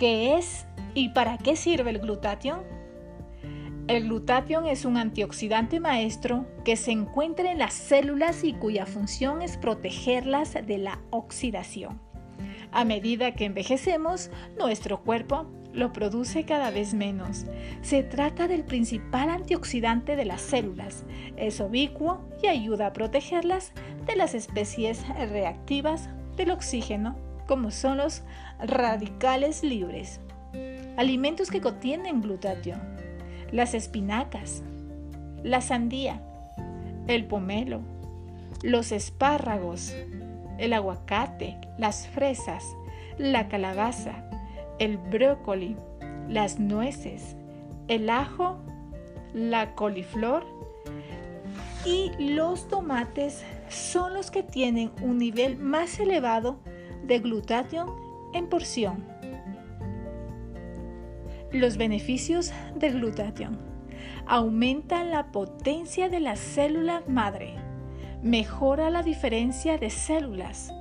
¿Qué es y para qué sirve el glutatión? El glutatión es un antioxidante maestro que se encuentra en las células y cuya función es protegerlas de la oxidación. A medida que envejecemos, nuestro cuerpo lo produce cada vez menos. Se trata del principal antioxidante de las células. Es ubicuo y ayuda a protegerlas de las especies reactivas del oxígeno, como son los radicales libres. Alimentos que contienen glutatión las espinacas, la sandía, el pomelo, los espárragos, el aguacate, las fresas, la calabaza, el brócoli, las nueces, el ajo, la coliflor y los tomates son los que tienen un nivel más elevado de glutatión en porción. Los beneficios del glutatión. Aumentan la potencia de la célula madre. Mejora la diferencia de células.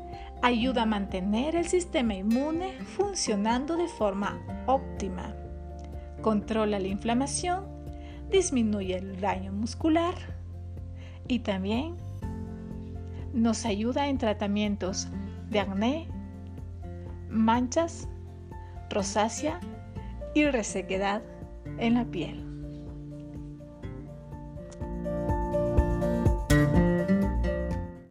Ayuda a mantener el sistema inmune funcionando de forma óptima. Controla la inflamación. Disminuye el daño muscular. Y también nos ayuda en tratamientos de acné, manchas, rosácea y resequedad en la piel.